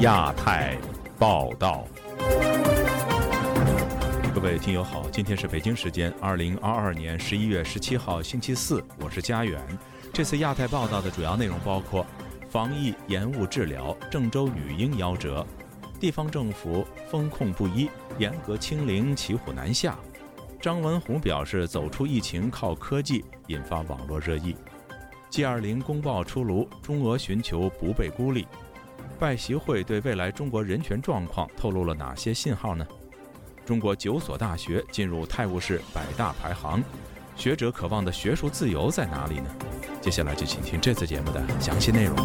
亚太报道。各位听友好，今天是北京时间二零二二年十一月十七号星期四，我是佳远。这次亚太报道的主要内容包括：防疫延误治疗，郑州女婴夭折；地方政府风控不一，严格清零骑虎难下；张文宏表示走出疫情靠科技，引发网络热议；G 二零公报出炉，中俄寻求不被孤立；拜习会对未来中国人权状况透露了哪些信号呢？中国九所大学进入泰晤士百大排行，学者渴望的学术自由在哪里呢？接下来就请听这次节目的详细内容。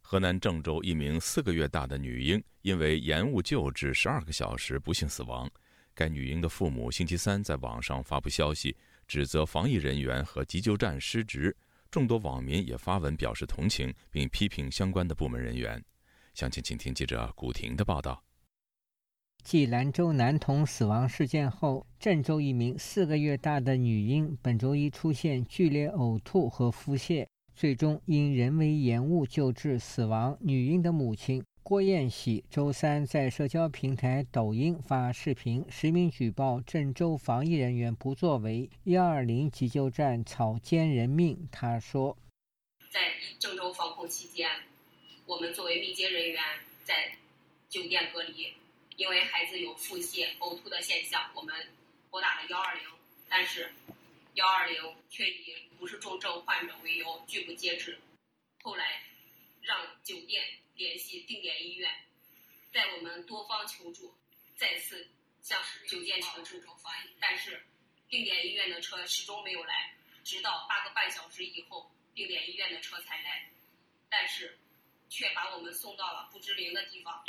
河南郑州一名四个月大的女婴因为延误救治十二个小时不幸死亡，该女婴的父母星期三在网上发布消息，指责防疫人员和急救站失职。众多网民也发文表示同情，并批评相关的部门人员。详情，请听记者古婷的报道。继兰州男童死亡事件后，郑州一名四个月大的女婴本周一出现剧烈呕吐和腹泻，最终因人为延误救治死亡。女婴的母亲。郭艳喜周三在社交平台抖音发视频，实名举报郑州防疫人员不作为，幺二零急救站草菅人命。他说：“在郑州防控期间，我们作为密接人员在酒店隔离，因为孩子有腹泻、呕吐的现象，我们拨打了幺二零，但是幺二零却以不是重症患者为由拒不接治，后来让酒店。”联系定点医院，在我们多方求助，再次向酒店求助，但是定点医院的车始终没有来，直到八个半小时以后，定点医院的车才来，但是却把我们送到了不知名的地方。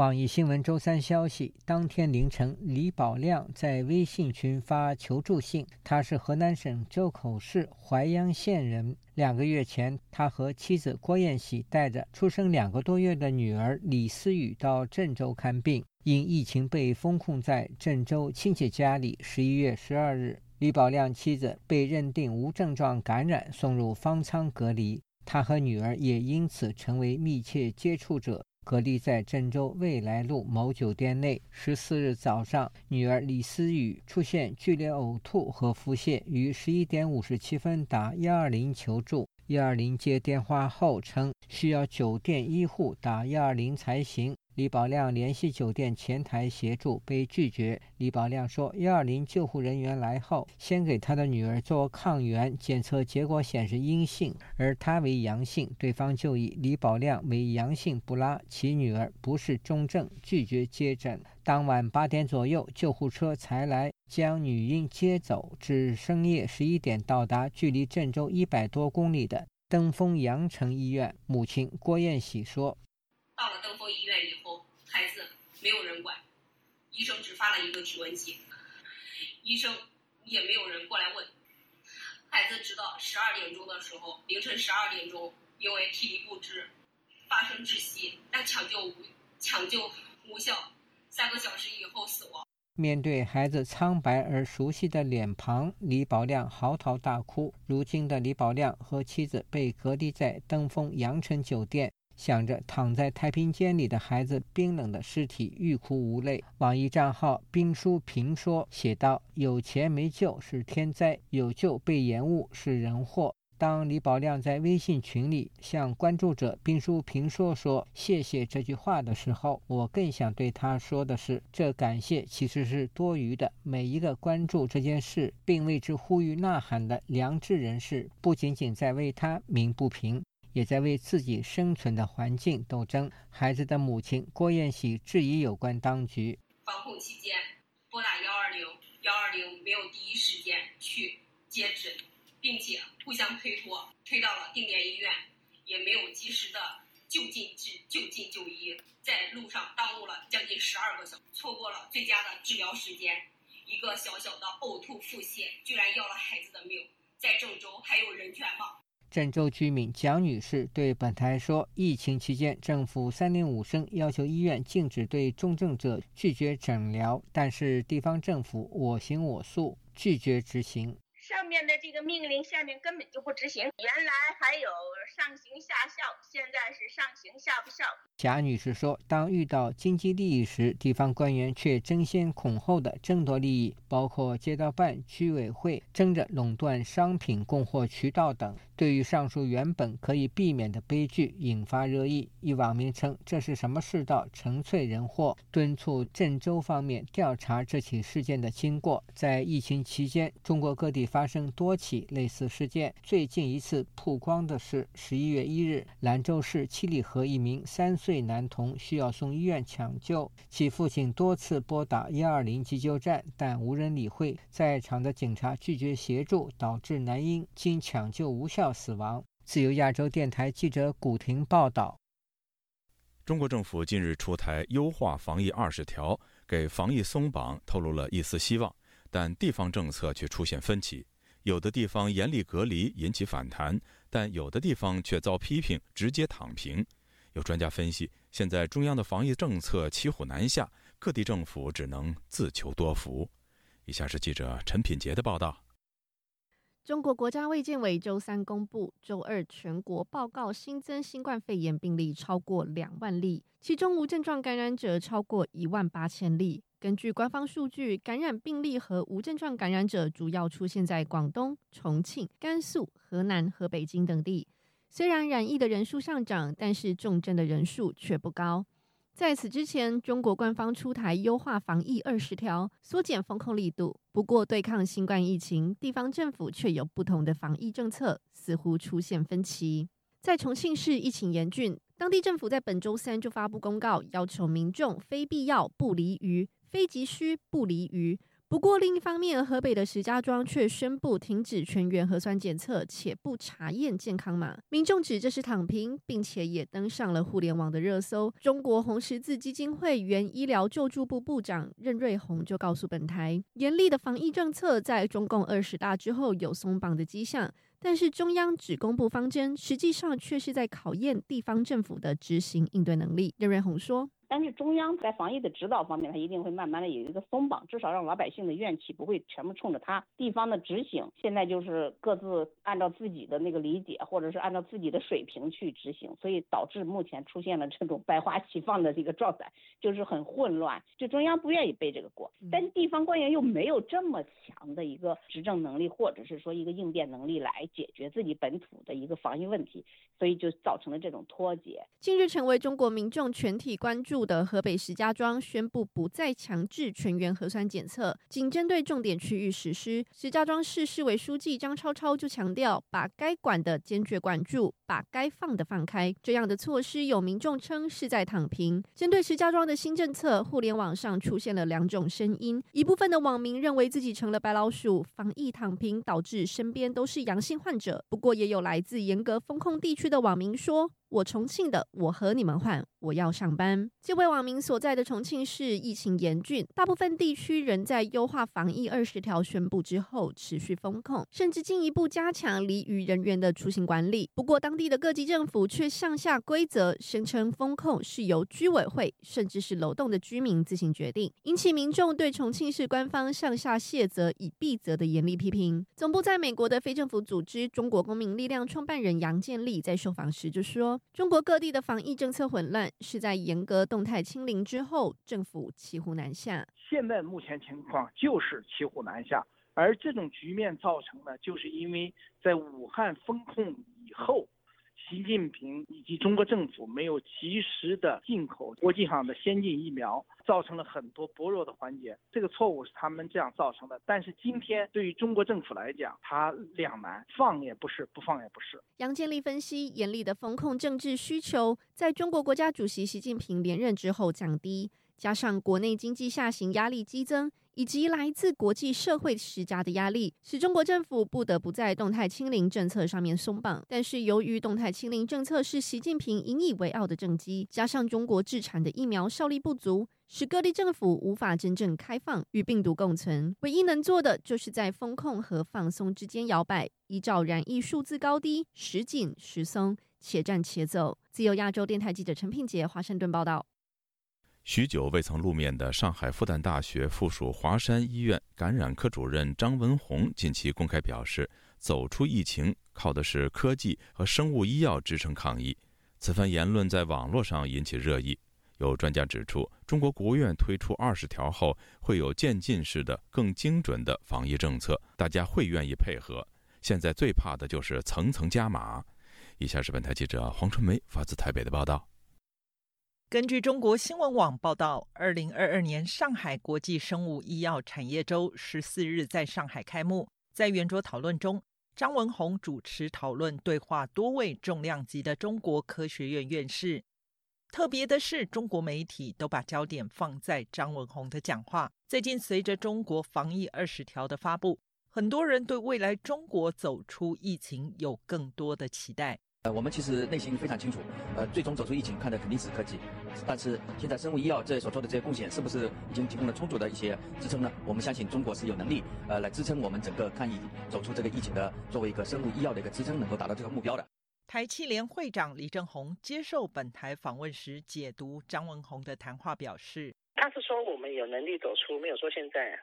网易新闻周三消息，当天凌晨，李宝亮在微信群发求助信。他是河南省周口市淮阳县人。两个月前，他和妻子郭艳喜带着出生两个多月的女儿李思雨到郑州看病，因疫情被封控在郑州亲戚家里。十一月十二日，李宝亮妻子被认定无症状感染，送入方舱隔离。他和女儿也因此成为密切接触者。隔离在郑州未来路某酒店内。十四日早上，女儿李思雨出现剧烈呕吐和腹泻，于十一点五十七分打幺二零求助。幺二零接电话后称需要酒店医护打幺二零才行。李宝亮联系酒店前台协助，被拒绝。李宝亮说：“幺二零救护人员来后，先给他的女儿做抗原检测，结果显示阴性，而他为阳性。对方就以李宝亮为阳性不拉，其女儿不是重症，拒绝接诊。当晚八点左右，救护车才来将女婴接走，至深夜十一点到达距离郑州一百多公里的登封阳城医院。母亲郭艳喜说。”到了登封医院以后，没有人管，医生只发了一个体温计，医生也没有人过来问。孩子直到十二点钟的时候，凌晨十二点钟，因为体力不支，发生窒息，但抢救无抢救无效，三个小时以后死亡。面对孩子苍白而熟悉的脸庞，李宝亮嚎啕大哭。如今的李宝亮和妻子被隔离在登封阳城酒店。想着躺在太平间里的孩子冰冷的尸体，欲哭无泪。网易账号“冰书评说”写道：“有钱没救是天灾，有救被延误是人祸。”当李宝亮在微信群里向关注者“冰书评说”说“谢谢”这句话的时候，我更想对他说的是：这感谢其实是多余的。每一个关注这件事并为之呼吁呐喊的良知人士，不仅仅在为他鸣不平。也在为自己生存的环境斗争。孩子的母亲郭艳喜质疑有关当局：防控期间拨打幺二零，幺二零没有第一时间去接诊，并且互相推脱，推到了定点医院，也没有及时的就近治、就近就医，在路上耽误了将近十二个小时，错过了最佳的治疗时间。一个小小的呕吐腹泻，居然要了孩子的命，在郑州还有人权吗？郑州居民蒋女士对本台说：“疫情期间，政府三令五申要求医院禁止对重症者拒绝诊疗，但是地方政府我行我素，拒绝执行。上面的这个命令，下面根本就不执行。原来还有上行下效，现在是上行下不效。贾女士说：“当遇到经济利益时，地方官员却争先恐后的争夺利益，包括街道办、居委会争着垄断商品供货渠道等。对于上述原本可以避免的悲剧，引发热议。一网民称这是什么世道，纯粹人祸，敦促郑州方面调查这起事件的经过。在疫情期间，中国各地发发生多起类似事件，最近一次曝光的是十一月一日，兰州市七里河一名三岁。”男童需要送医院抢救，其父亲多次拨打幺二零急救站，但无人理会。在场的警察拒绝协助，导致男婴经抢救无效死亡。自由亚洲电台记者古婷报道。中国政府近日出台优化防疫二十条，给防疫松绑透露了一丝希望，但地方政策却出现分歧。有的地方严厉隔离引起反弹，但有的地方却遭批评直接躺平。有专家分析，现在中央的防疫政策骑虎难下，各地政府只能自求多福。以下是记者陈品杰的报道。中国国家卫健委周三公布，周二全国报告新增新冠肺炎病例超过两万例，其中无症状感染者超过一万八千例。根据官方数据，感染病例和无症状感染者主要出现在广东、重庆、甘肃、河南和北京等地。虽然染疫的人数上涨，但是重症的人数却不高。在此之前，中国官方出台优化防疫二十条，缩减风控力度。不过，对抗新冠疫情，地方政府却有不同的防疫政策，似乎出现分歧。在重庆市疫情严峻，当地政府在本周三就发布公告，要求民众非必要不离渝，非急需不离渝。不过，另一方面，河北的石家庄却宣布停止全员核酸检测，且不查验健康码。民众指这是躺平，并且也登上了互联网的热搜。中国红十字基金会原医疗救助部部长任瑞红就告诉本台，严厉的防疫政策在中共二十大之后有松绑的迹象，但是中央只公布方针，实际上却是在考验地方政府的执行应对能力。任瑞红说。但是中央在防疫的指导方面，它一定会慢慢的有一个松绑，至少让老百姓的怨气不会全部冲着他。地方的执行现在就是各自按照自己的那个理解，或者是按照自己的水平去执行，所以导致目前出现了这种百花齐放的这个状态，就是很混乱。就中央不愿意背这个锅，但是地方官员又没有这么强的一个执政能力，或者是说一个应变能力来解决自己本土的一个防疫问题，所以就造成了这种脱节。近日成为中国民众全体关注。的河北石家庄宣布不再强制全员核酸检测，仅针对重点区域实施。石家庄市市委书记张超超就强调，把该管的坚决管住，把该放的放开。这样的措施有民众称是在躺平。针对石家庄的新政策，互联网上出现了两种声音：一部分的网民认为自己成了白老鼠，防疫躺平导致身边都是阳性患者。不过，也有来自严格封控地区的网民说。我重庆的，我和你们换，我要上班。这位网民所在的重庆市疫情严峻，大部分地区仍在优化防疫二十条宣布之后持续封控，甚至进一步加强离渝人员的出行管理。不过，当地的各级政府却向下规则，声称封控是由居委会甚至是楼栋的居民自行决定，引起民众对重庆市官方向下卸责以避责的严厉批评。总部在美国的非政府组织中国公民力量创办人杨建立在受访时就说。中国各地的防疫政策混乱，是在严格动态清零之后，政府骑虎难下。现在目前情况就是骑虎难下，而这种局面造成的，就是因为在武汉封控以后。习近平以及中国政府没有及时的进口国际上的先进疫苗，造成了很多薄弱的环节。这个错误是他们这样造成的。但是今天对于中国政府来讲，它两难，放也不是，不放也不是。杨建立分析，严厉的风控政治需求，在中国国家主席习近平连任之后降低。加上国内经济下行压力激增，以及来自国际社会施加的压力，使中国政府不得不在动态清零政策上面松绑。但是，由于动态清零政策是习近平引以为傲的政绩，加上中国制产的疫苗效力不足，使各地政府无法真正开放与病毒共存。唯一能做的，就是在风控和放松之间摇摆，依照染疫数字高低，时紧时松，且战且走。自由亚洲电台记者陈品杰华盛顿报道。许久未曾露面的上海复旦大学附属华山医院感染科主任张文宏近期公开表示，走出疫情靠的是科技和生物医药支撑抗疫。此番言论在网络上引起热议。有专家指出，中国国务院推出二十条后，会有渐进式的、更精准的防疫政策，大家会愿意配合。现在最怕的就是层层加码。以下是本台记者黄春梅发自台北的报道。根据中国新闻网报道，二零二二年上海国际生物医药产业周十四日在上海开幕。在圆桌讨论中，张文宏主持讨论，对话多位重量级的中国科学院院士。特别的是，中国媒体都把焦点放在张文宏的讲话。最近，随着中国防疫二十条的发布，很多人对未来中国走出疫情有更多的期待。呃，我们其实内心非常清楚，呃，最终走出疫情看的肯定是科技，但是现在生物医药这所做的这些贡献，是不是已经提供了充足的一些支撑呢？我们相信中国是有能力，呃，来支撑我们整个抗疫走出这个疫情的，作为一个生物医药的一个支撑，能够达到这个目标的。台七联会长李正宏接受本台访问时解读张文宏的谈话，表示：“他是说我们有能力走出，没有说现在。”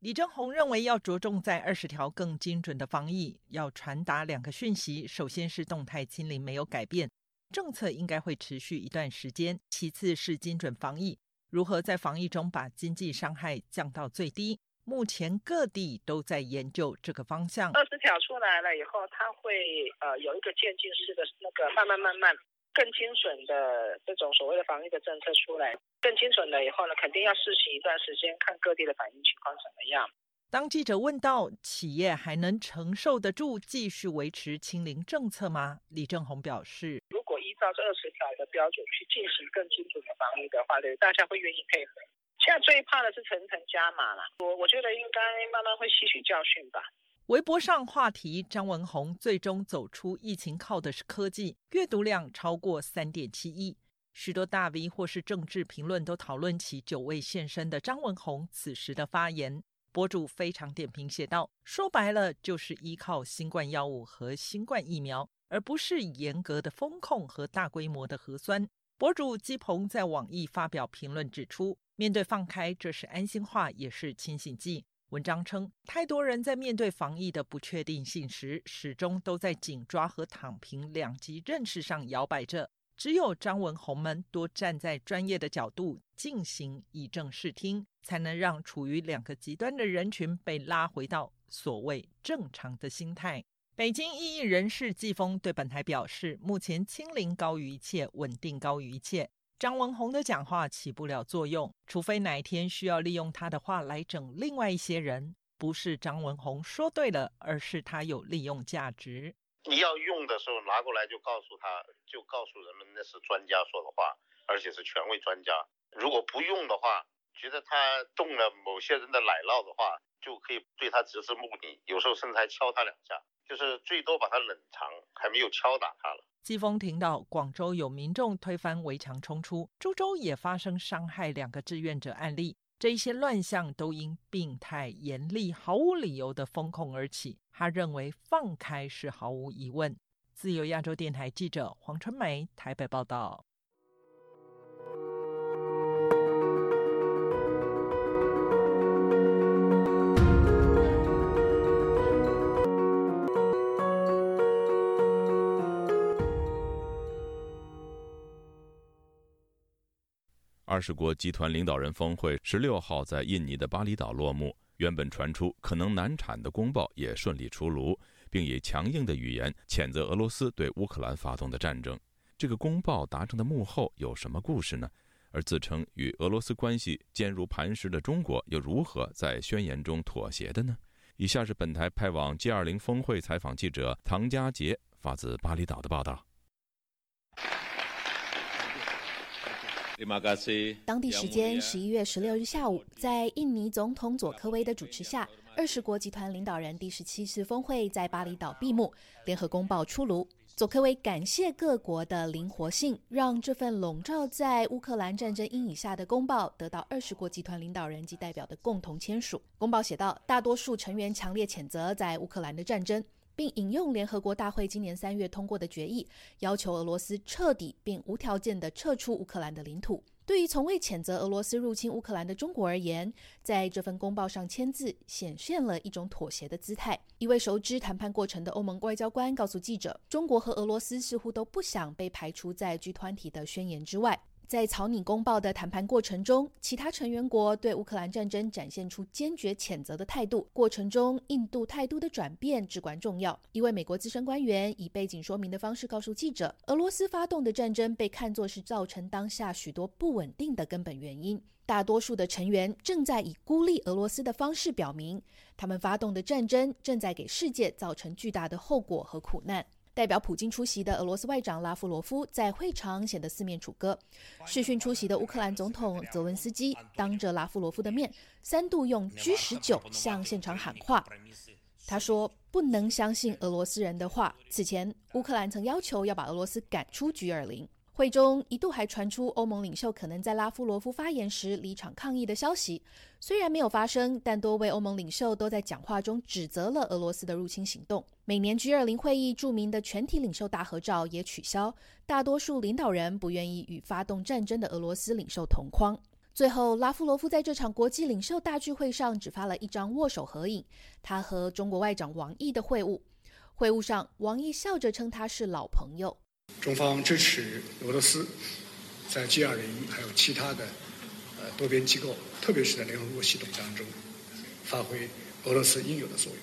李正宏认为，要着重在二十条更精准的防疫，要传达两个讯息：首先是动态清零没有改变，政策应该会持续一段时间；其次是精准防疫，如何在防疫中把经济伤害降到最低。目前各地都在研究这个方向。二十条出来了以后，它会呃有一个渐进式的那个慢慢慢慢。更精准的这种所谓的防疫的政策出来，更精准了以后呢，肯定要试行一段时间，看各地的反应情况怎么样。当记者问到企业还能承受得住继续维持清零政策吗？李正宏表示，如果依照这二十条的标准去进行更精准的防疫的话，对大家会愿意配合。现在最怕的是层层加码了，我我觉得应该慢慢会吸取教训吧。微博上话题：张文宏最终走出疫情靠的是科技，阅读量超过三点七亿。许多大 V 或是政治评论都讨论起久未现身的张文宏此时的发言。博主非常点评写道：“说白了就是依靠新冠药物和新冠疫苗，而不是严格的风控和大规模的核酸。”博主基鹏在网易发表评论指出：“面对放开，这是安心话，也是清醒剂。”文章称，太多人在面对防疫的不确定性时，始终都在紧抓和躺平两极认识上摇摆着。只有张文宏们多站在专业的角度进行以正视听，才能让处于两个极端的人群被拉回到所谓正常的心态。北京异议人士季风对本台表示，目前清零高于一切，稳定高于一切。张文宏的讲话起不了作用，除非哪天需要利用他的话来整另外一些人。不是张文宏说对了，而是他有利用价值。你要用的时候拿过来就告诉他，就告诉人们那是专家说的话，而且是权威专家。如果不用的话，觉得他动了某些人的奶酪的话，就可以对他直至目的，有时候甚至还敲他两下，就是最多把他冷藏，还没有敲打他了。季风听到广州有民众推翻围墙冲出，株洲也发生伤害两个志愿者案例，这一些乱象都因病态、严厉、毫无理由的风控而起。他认为放开是毫无疑问。自由亚洲电台记者黄春梅台北报道。二十国集团领导人峰会十六号在印尼的巴厘岛落幕。原本传出可能难产的公报也顺利出炉，并以强硬的语言谴责俄罗斯对乌克兰发动的战争。这个公报达成的幕后有什么故事呢？而自称与俄罗斯关系坚如磐石的中国又如何在宣言中妥协的呢？以下是本台派往 G20 峰会采访记者唐佳杰发自巴厘岛的报道。当地时间十一月十六日下午，在印尼总统佐科威的主持下，二十国集团领导人第十七次峰会在巴厘岛闭幕，联合公报出炉。佐科威感谢各国的灵活性，让这份笼罩在乌克兰战争阴影下的公报得到二十国集团领导人及代表的共同签署。公报写道，大多数成员强烈谴责在乌克兰的战争。并引用联合国大会今年三月通过的决议，要求俄罗斯彻底并无条件地撤出乌克兰的领土。对于从未谴责俄罗斯入侵乌克兰的中国而言，在这份公报上签字，显现了一种妥协的姿态。一位熟知谈判过程的欧盟外交官告诉记者：“中国和俄罗斯似乎都不想被排除在 G 团体的宣言之外。”在草拟公报的谈判过程中，其他成员国对乌克兰战争展现出坚决谴责的态度。过程中，印度态度的转变至关重要。一位美国资深官员以背景说明的方式告诉记者：“俄罗斯发动的战争被看作是造成当下许多不稳定的根本原因。大多数的成员正在以孤立俄罗斯的方式表明，他们发动的战争正在给世界造成巨大的后果和苦难。”代表普京出席的俄罗斯外长拉夫罗夫在会场显得四面楚歌。视讯出席的乌克兰总统泽文斯基当着拉夫罗夫的面，三度用 G 十九向现场喊话。他说：“不能相信俄罗斯人的话。”此前，乌克兰曾要求要把俄罗斯赶出 G 二零。会中一度还传出欧盟领袖可能在拉夫罗夫发言时离场抗议的消息，虽然没有发生，但多位欧盟领袖都在讲话中指责了俄罗斯的入侵行动。每年 G20 会议著名的全体领袖大合照也取消，大多数领导人不愿意与发动战争的俄罗斯领袖同框。最后，拉夫罗夫在这场国际领袖大聚会上只发了一张握手合影，他和中国外长王毅的会晤。会晤上，王毅笑着称他是老朋友。中方支持俄罗斯在 G20 还有其他的呃多边机构，特别是在联合国系统当中，发挥俄罗斯应有的作用。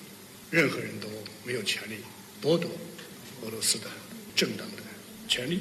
任何人都没有权利剥夺俄罗斯的正当的权利。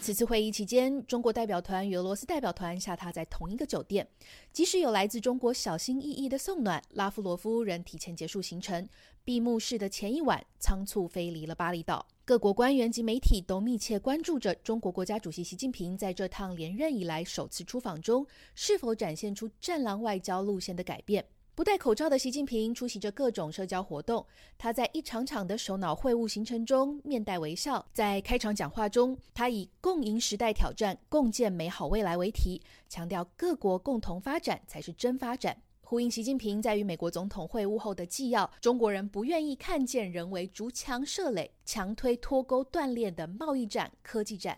此次会议期间，中国代表团与俄罗斯代表团下榻在同一个酒店。即使有来自中国小心翼翼的送暖，拉夫罗夫仍提前结束行程。闭幕式的前一晚，仓促飞离了巴厘岛。各国官员及媒体都密切关注着中国国家主席习近平在这趟连任以来首次出访中，是否展现出战狼外交路线的改变。不戴口罩的习近平出席着各种社交活动。他在一场场的首脑会晤行程中面带微笑。在开场讲话中，他以“共赢时代挑战，共建美好未来”为题，强调各国共同发展才是真发展。呼应习近平在与美国总统会晤后的纪要：中国人不愿意看见人为筑墙设垒、强推脱钩断链的贸易战、科技战。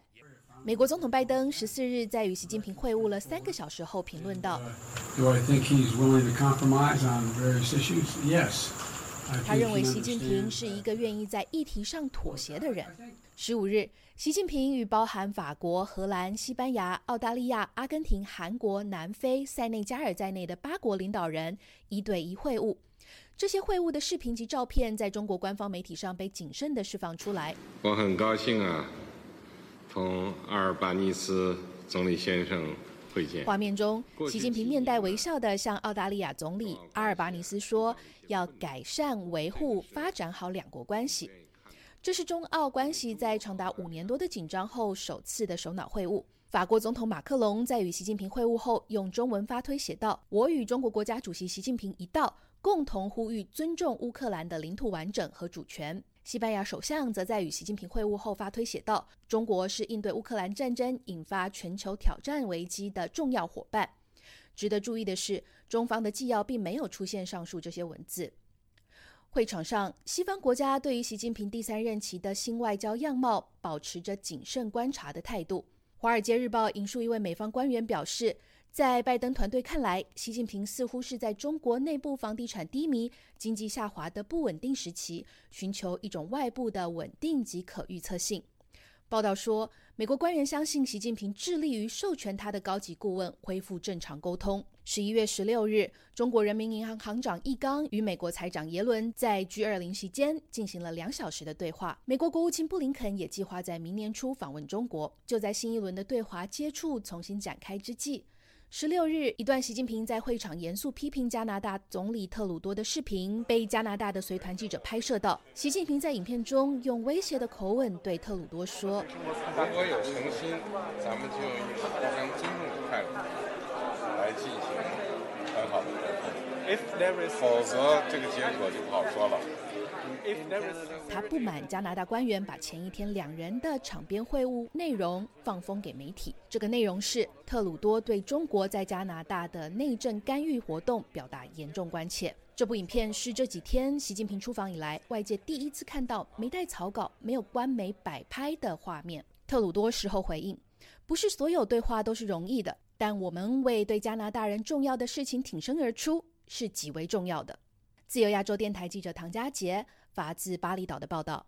美国总统拜登十四日在与习近平会晤了三个小时后评论道：“他认为习近平是一个愿意在议题上妥协的人。”十五日，习近平与包含法国、荷兰、西班牙、澳大利亚、阿根廷、韩国、南非、塞内加尔在内的八国领导人一对一会晤。这些会晤的视频及照片在中国官方媒体上被谨慎地释放出来。我很高兴啊。同阿尔巴尼斯总理先生会见。画面中，习近平面带微笑地向澳大利亚总理阿尔巴尼斯说：“要改善、维护、发展好两国关系。”这是中澳关系在长达五年多的紧张后首次的首脑会晤。法国总统马克龙在与习近平会晤后，用中文发推写道：“我与中国国家主席习近平一道，共同呼吁尊重乌克兰的领土完整和主权。”西班牙首相则在与习近平会晤后发推写道：“中国是应对乌克兰战争引发全球挑战危机的重要伙伴。”值得注意的是，中方的纪要并没有出现上述这些文字。会场上，西方国家对于习近平第三任期的新外交样貌保持着谨慎观察的态度。《华尔街日报》引述一位美方官员表示。在拜登团队看来，习近平似乎是在中国内部房地产低迷、经济下滑的不稳定时期，寻求一种外部的稳定及可预测性。报道说，美国官员相信习近平致力于授权他的高级顾问恢复正常沟通。十一月十六日，中国人民银行行长易纲与美国财长耶伦在 G 二零期间进行了两小时的对话。美国国务卿布林肯也计划在明年初访问中国。就在新一轮的对华接触重新展开之际。十六日，一段习近平在会场严肃批评加拿大总理特鲁多的视频被加拿大的随团记者拍摄到。习近平在影片中用威胁的口吻对特鲁多说：“如果有诚心，咱们就用一个互相尊重的态度来进行很好的沟通，否则这个结果就不好说了。”他不满加拿大官员把前一天两人的场边会晤内容放风给媒体。这个内容是特鲁多对中国在加拿大的内政干预活动表达严重关切。这部影片是这几天习近平出访以来外界第一次看到没带草稿、没有官媒摆拍的画面。特鲁多事后回应，不是所有对话都是容易的，但我们为对加拿大人重要的事情挺身而出是极为重要的。自由亚洲电台记者唐佳杰发自巴厘岛的报道。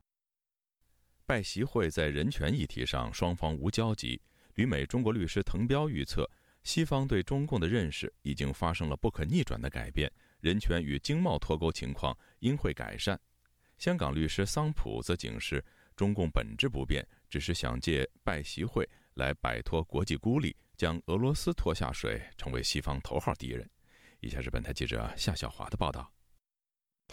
拜习会在人权议题上双方无交集。旅美中国律师滕彪预测，西方对中共的认识已经发生了不可逆转的改变，人权与经贸脱钩情况应会改善。香港律师桑普则警示，中共本质不变，只是想借拜习会来摆脱国际孤立，将俄罗斯拖下水，成为西方头号敌人。以下是本台记者夏小华的报道。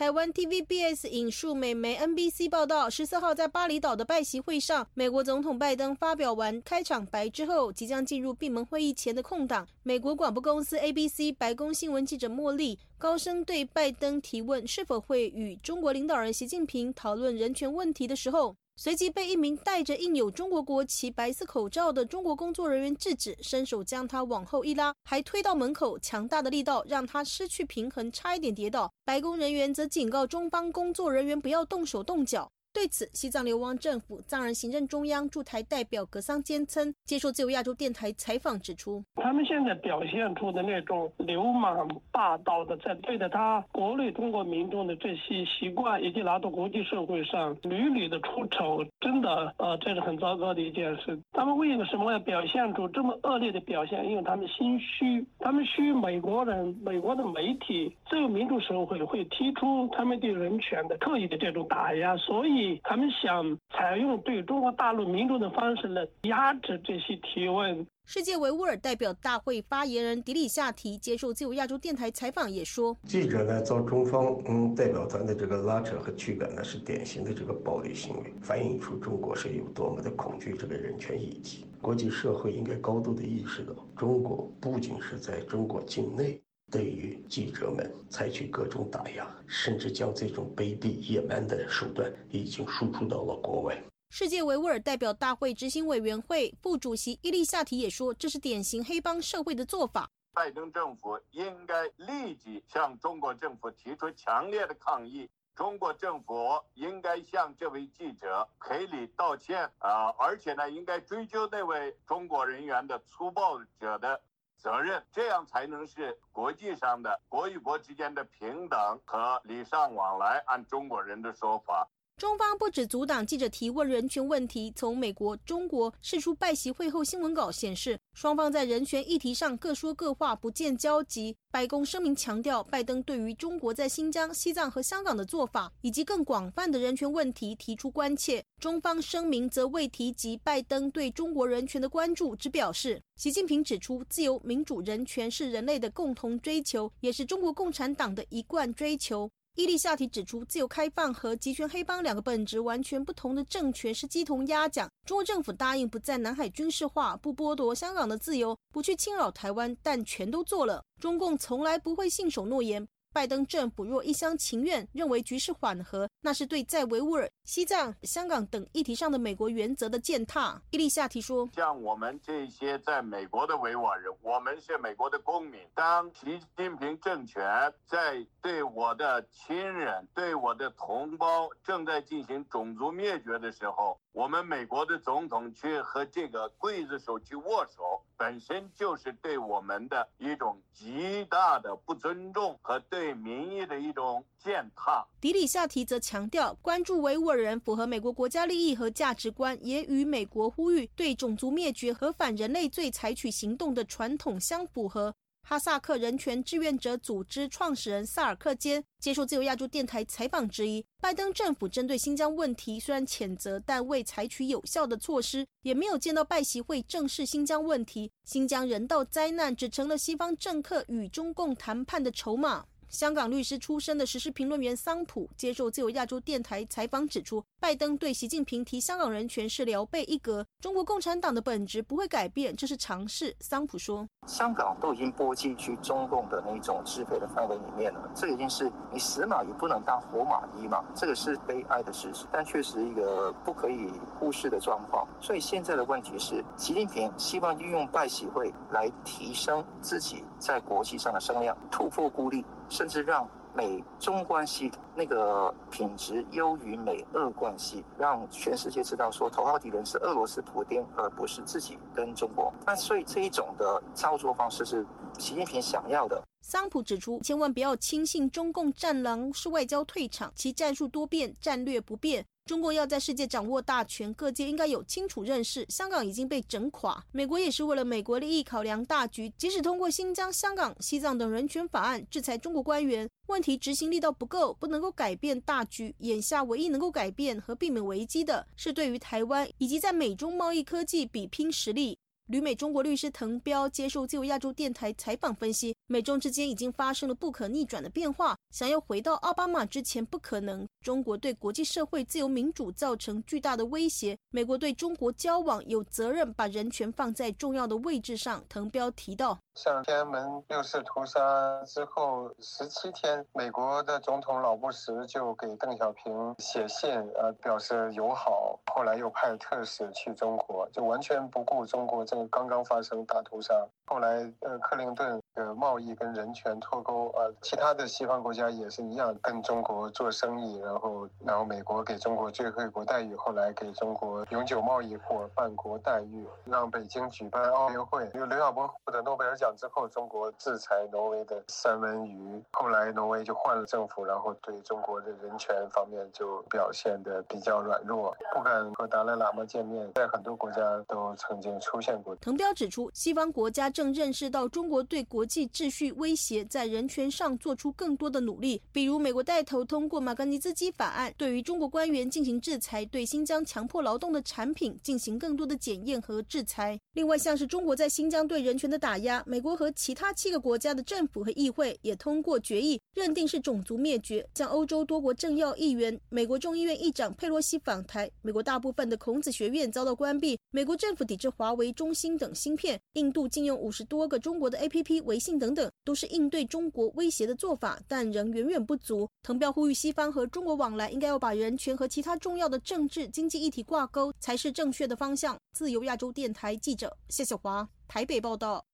台湾 TVBS 引述美媒 NBC 报道，十四号在巴厘岛的拜席会上，美国总统拜登发表完开场白之后，即将进入闭门会议前的空档，美国广播公司 ABC 白宫新闻记者莫莉高声对拜登提问，是否会与中国领导人习近平讨论人权问题的时候。随即被一名戴着印有中国国旗白色口罩的中国工作人员制止，伸手将他往后一拉，还推到门口，强大的力道让他失去平衡，差一点跌倒。白宫人员则警告中方工作人员不要动手动脚。对此，西藏流亡政府藏人行政中央驻台代表格桑坚称，接受自由亚洲电台采访指出，他们现在表现出的那种流氓霸道的，在对待他国内中国民众的这些习惯，以及拿到国际社会上屡屡的出丑，真的，呃，这是很糟糕的一件事。他们为什么要表现出这么恶劣的表现？因为他们心虚，他们虚美国人、美国的媒体、自由民主社会会提出他们对人权的刻意的这种打压，所以。他们想采用对中国大陆民众的方式来压制这些提问。世界维吾尔代表大会发言人迪里夏提接受自由亚洲电台采访也说：“记者呢遭中方嗯代表团的这个拉扯和驱赶呢，是典型的这个暴力行为，反映出中国是有多么的恐惧这个人权议题。国际社会应该高度的意识到，中国不仅是在中国境内。”对于记者们采取各种打压，甚至将这种卑鄙野蛮的手段已经输出到了国外。世界维吾尔代表大会执行委员会副主席伊利夏提也说，这是典型黑帮社会的做法。拜登政府应该立即向中国政府提出强烈的抗议，中国政府应该向这位记者赔礼道歉啊，而且呢，应该追究那位中国人员的粗暴者的。责任，这样才能是国际上的国与国之间的平等和礼尚往来。按中国人的说法。中方不止阻挡记者提问人权问题。从美国、中国释出拜席会后新闻稿显示，双方在人权议题上各说各话，不见交集。白宫声明强调，拜登对于中国在新疆、西藏和香港的做法，以及更广泛的人权问题提出关切。中方声明则未提及拜登对中国人权的关注，只表示，习近平指出，自由、民主、人权是人类的共同追求，也是中国共产党的一贯追求。伊利夏提指出，自由开放和集权黑帮两个本质完全不同的政权是鸡同鸭讲。中国政府答应不在南海军事化，不剥夺香港的自由，不去侵扰台湾，但全都做了。中共从来不会信守诺言。拜登政府若一厢情愿认为局势缓和，那是对在维吾尔、西藏、香港等议题上的美国原则的践踏。伊利夏提说：“像我们这些在美国的维吾尔人，我们是美国的公民。当习近平政权在对我的亲人、对我的同胞正在进行种族灭绝的时候，我们美国的总统去和这个刽子手去握手。”本身就是对我们的一种极大的不尊重和对民意的一种践踏。迪里夏提则强调，关注维吾尔人符合美国国家利益和价值观，也与美国呼吁对种族灭绝和反人类罪采取行动的传统相符合。哈萨克人权志愿者组织创始人萨尔克坚接受自由亚洲电台采访之一，拜登政府针对新疆问题虽然谴责，但未采取有效的措施，也没有见到拜习会正视新疆问题。新疆人道灾难只成了西方政客与中共谈判的筹码。香港律师出身的时事评论员桑普接受自由亚洲电台采访指出，拜登对习近平提香港人权是聊备一格，中国共产党的本质不会改变，这是常事。桑普说：“香港都已经拨进去中共的那种支配的范围里面了，这已经是你死马也不能当活马医嘛，这个是悲哀的事实，但却是一个不可以忽视的状况。所以现在的问题是，习近平希望运用拜会来提升自己在国际上的声量，突破孤立。”甚至让美中关系那个品质优于美俄关系，让全世界知道说头号敌人是俄罗斯普丁，而不是自己跟中国。那所以这一种的操作方式是习近平想要的。桑普指出，千万不要轻信中共战狼是外交退场，其战术多变，战略不变。中国要在世界掌握大权，各界应该有清楚认识。香港已经被整垮，美国也是为了美国利益考量大局，即使通过新疆、香港、西藏等人权法案制裁中国官员，问题执行力道不够，不能够改变大局。眼下唯一能够改变和避免危机的是对于台湾以及在美中贸易科技比拼实力。旅美中国律师滕彪接受自由亚洲电台采访分析，美中之间已经发生了不可逆转的变化，想要回到奥巴马之前不可能。中国对国际社会自由民主造成巨大的威胁，美国对中国交往有责任把人权放在重要的位置上。滕彪提到，像天安门六四屠杀之后十七天，美国的总统老布什就给邓小平写信，呃，表示友好，后来又派特使去中国，就完全不顾中国这。刚刚发生大屠杀，后来呃，克林顿的贸易跟人权脱钩，呃，其他的西方国家也是一样，跟中国做生意，然后然后美国给中国最惠国待遇，后来给中国永久贸易伙伴国待遇，让北京举办奥运会。有刘晓波获得诺贝尔奖之后，中国制裁挪威的三文鱼，后来挪威就换了政府，然后对中国的人权方面就表现的比较软弱，不敢和达赖喇嘛见面，在很多国家都曾经出现过。滕彪指出，西方国家正认识到中国对国际秩序威胁，在人权上做出更多的努力。比如，美国带头通过马格尼兹基法案，对于中国官员进行制裁；对新疆强迫劳动的产品进行更多的检验和制裁。另外，像是中国在新疆对人权的打压，美国和其他七个国家的政府和议会也通过决议，认定是种族灭绝，将欧洲多国政要议员、美国众议院议长佩洛西访台。美国大部分的孔子学院遭到关闭，美国政府抵制华为中。兴等芯片，印度禁用五十多个中国的 APP，微信等等，都是应对中国威胁的做法，但仍远远不足。滕彪呼吁西方和中国往来，应该要把人权和其他重要的政治经济议题挂钩，才是正确的方向。自由亚洲电台记者谢小华台北报道。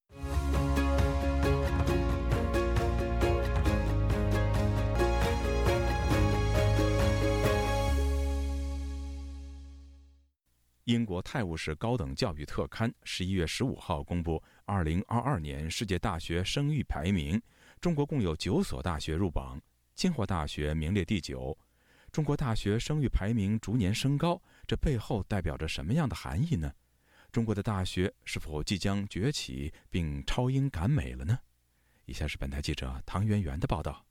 英国《泰晤士高等教育特刊》十一月十五号公布二零二二年世界大学声誉排名，中国共有九所大学入榜，清华大学名列第九。中国大学声誉排名逐年升高，这背后代表着什么样的含义呢？中国的大学是否即将崛起并超英赶美了呢？以下是本台记者唐媛媛的报道。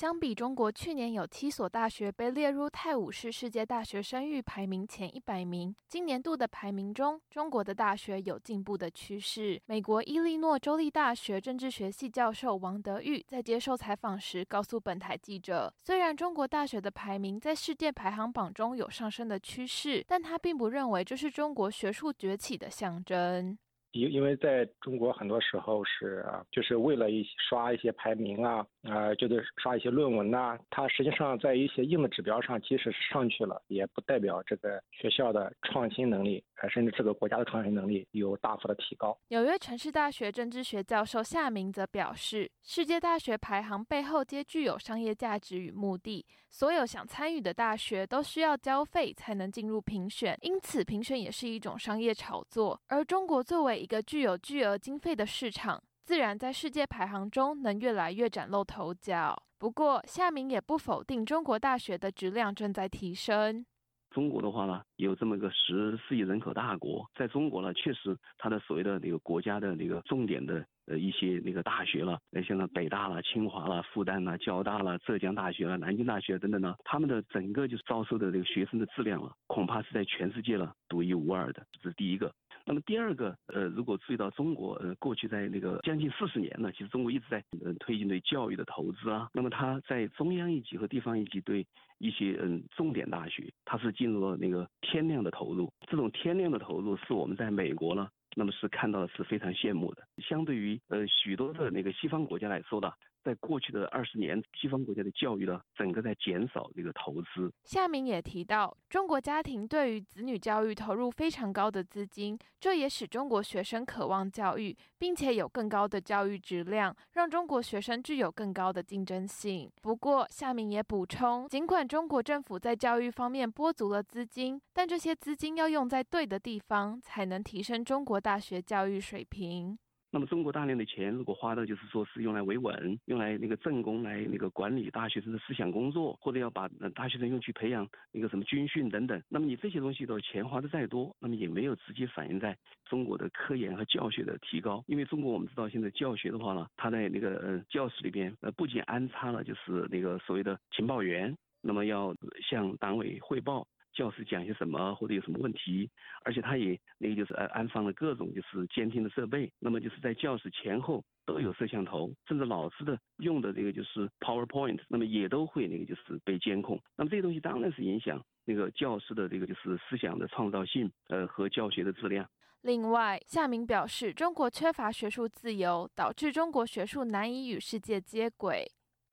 相比中国去年有七所大学被列入泰晤士世界大学声誉排名前一百名，今年度的排名中，中国的大学有进步的趋势。美国伊利诺州立大学政治学系教授王德玉在接受采访时告诉本台记者，虽然中国大学的排名在世界排行榜中有上升的趋势，但他并不认为这是中国学术崛起的象征。因因为在中国很多时候是就是为了一些刷一些排名啊，啊，就是刷一些论文呐，它实际上在一些硬的指标上，即使是上去了，也不代表这个学校的创新能力，甚至这个国家的创新能力有大幅的提高。纽约城市大学政治学教授夏明则表示，世界大学排行背后皆具有商业价值与目的，所有想参与的大学都需要交费才能进入评选，因此评选也是一种商业炒作。而中国作为一个具有巨额经费的市场，自然在世界排行中能越来越崭露头角。不过，夏明也不否定中国大学的质量正在提升。中国的话呢，有这么个十四亿人口大国，在中国呢，确实它的所谓的那个国家的那个重点的呃一些那个大学了，呃像北大了、清华了、复旦了、交大了、浙江大学了、南京大学等等呢，他们的整个就是招收的这个学生的质量了，恐怕是在全世界了独一无二的，这是第一个。那么第二个，呃，如果注意到中国，呃，过去在那个将近四十年呢，其实中国一直在呃推进对教育的投资啊。那么它在中央一级和地方一级对一些嗯重点大学，它是进入了那个天量的投入。这种天量的投入是我们在美国呢，那么是看到的是非常羡慕的。相对于呃许多的那个西方国家来说的，在过去的二十年，西方国家的教育呢，整个在减少这个投资。夏明也提到，中国家庭对于子女教育投入非常高的资金，这也使中国学生渴望教育，并且有更高的教育质量，让中国学生具有更高的竞争性。不过，夏明也补充，尽管中国政府在教育方面拨足了资金，但这些资金要用在对的地方，才能提升中国大学教育水平。那么中国大量的钱如果花到就是说是用来维稳，用来那个政工来那个管理大学生的思想工作，或者要把大学生用去培养那个什么军训等等，那么你这些东西的钱花的再多，那么也没有直接反映在中国的科研和教学的提高。因为中国我们知道现在教学的话呢，它在那个呃教室里边呃不仅安插了就是那个所谓的情报员，那么要向党委汇报。教师讲些什么或者有什么问题，而且他也那个就是呃安放了各种就是监听的设备，那么就是在教室前后都有摄像头，甚至老师的用的这个就是 PowerPoint，那么也都会那个就是被监控。那么这些东西当然是影响那个教师的这个就是思想的创造性，呃和教学的质量。另外，夏明表示，中国缺乏学术自由，导致中国学术难以与世界接轨。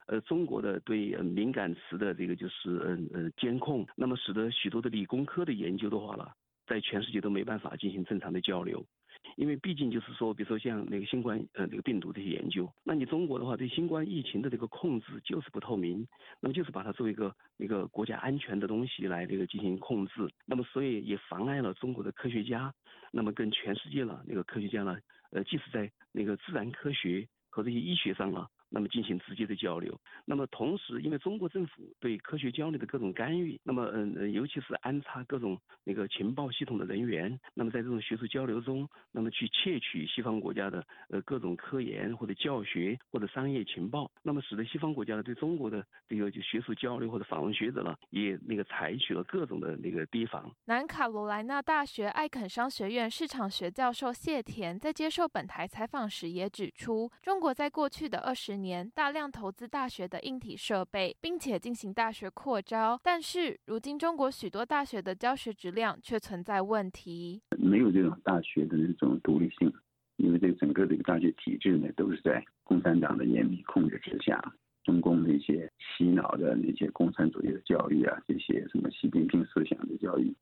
呃，中国的对呃敏感词的这个就是嗯呃监控，那么使得许多的理工科的研究的话呢，在全世界都没办法进行正常的交流，因为毕竟就是说，比如说像那个新冠呃这个病毒这些研究，那你中国的话对新冠疫情的这个控制就是不透明，那么就是把它作为一个一个国家安全的东西来这个进行控制，那么所以也妨碍了中国的科学家，那么跟全世界了那个科学家呢，呃，即使在那个自然科学和这些医学上了。那么进行直接的交流，那么同时，因为中国政府对科学交流的各种干预，那么嗯嗯，尤其是安插各种那个情报系统的人员，那么在这种学术交流中，那么去窃取西方国家的呃各种科研或者教学或者商业情报，那么使得西方国家呢对中国的这个就学术交流或者访问学者呢，也那个采取了各种的那个提防。南卡罗来纳大学艾肯商学院市场学教授谢田在接受本台采访时也指出，中国在过去的二十年大量投资大学的硬体设备，并且进行大学扩招，但是如今中国许多大学的教学质量却存在问题，没有这种大学的那种独立性，因为这整个这个大学体制呢都是在共产党的严密控制之下，中共那些洗脑的那些共产主义的教育啊，这些什么习近平思想的教育。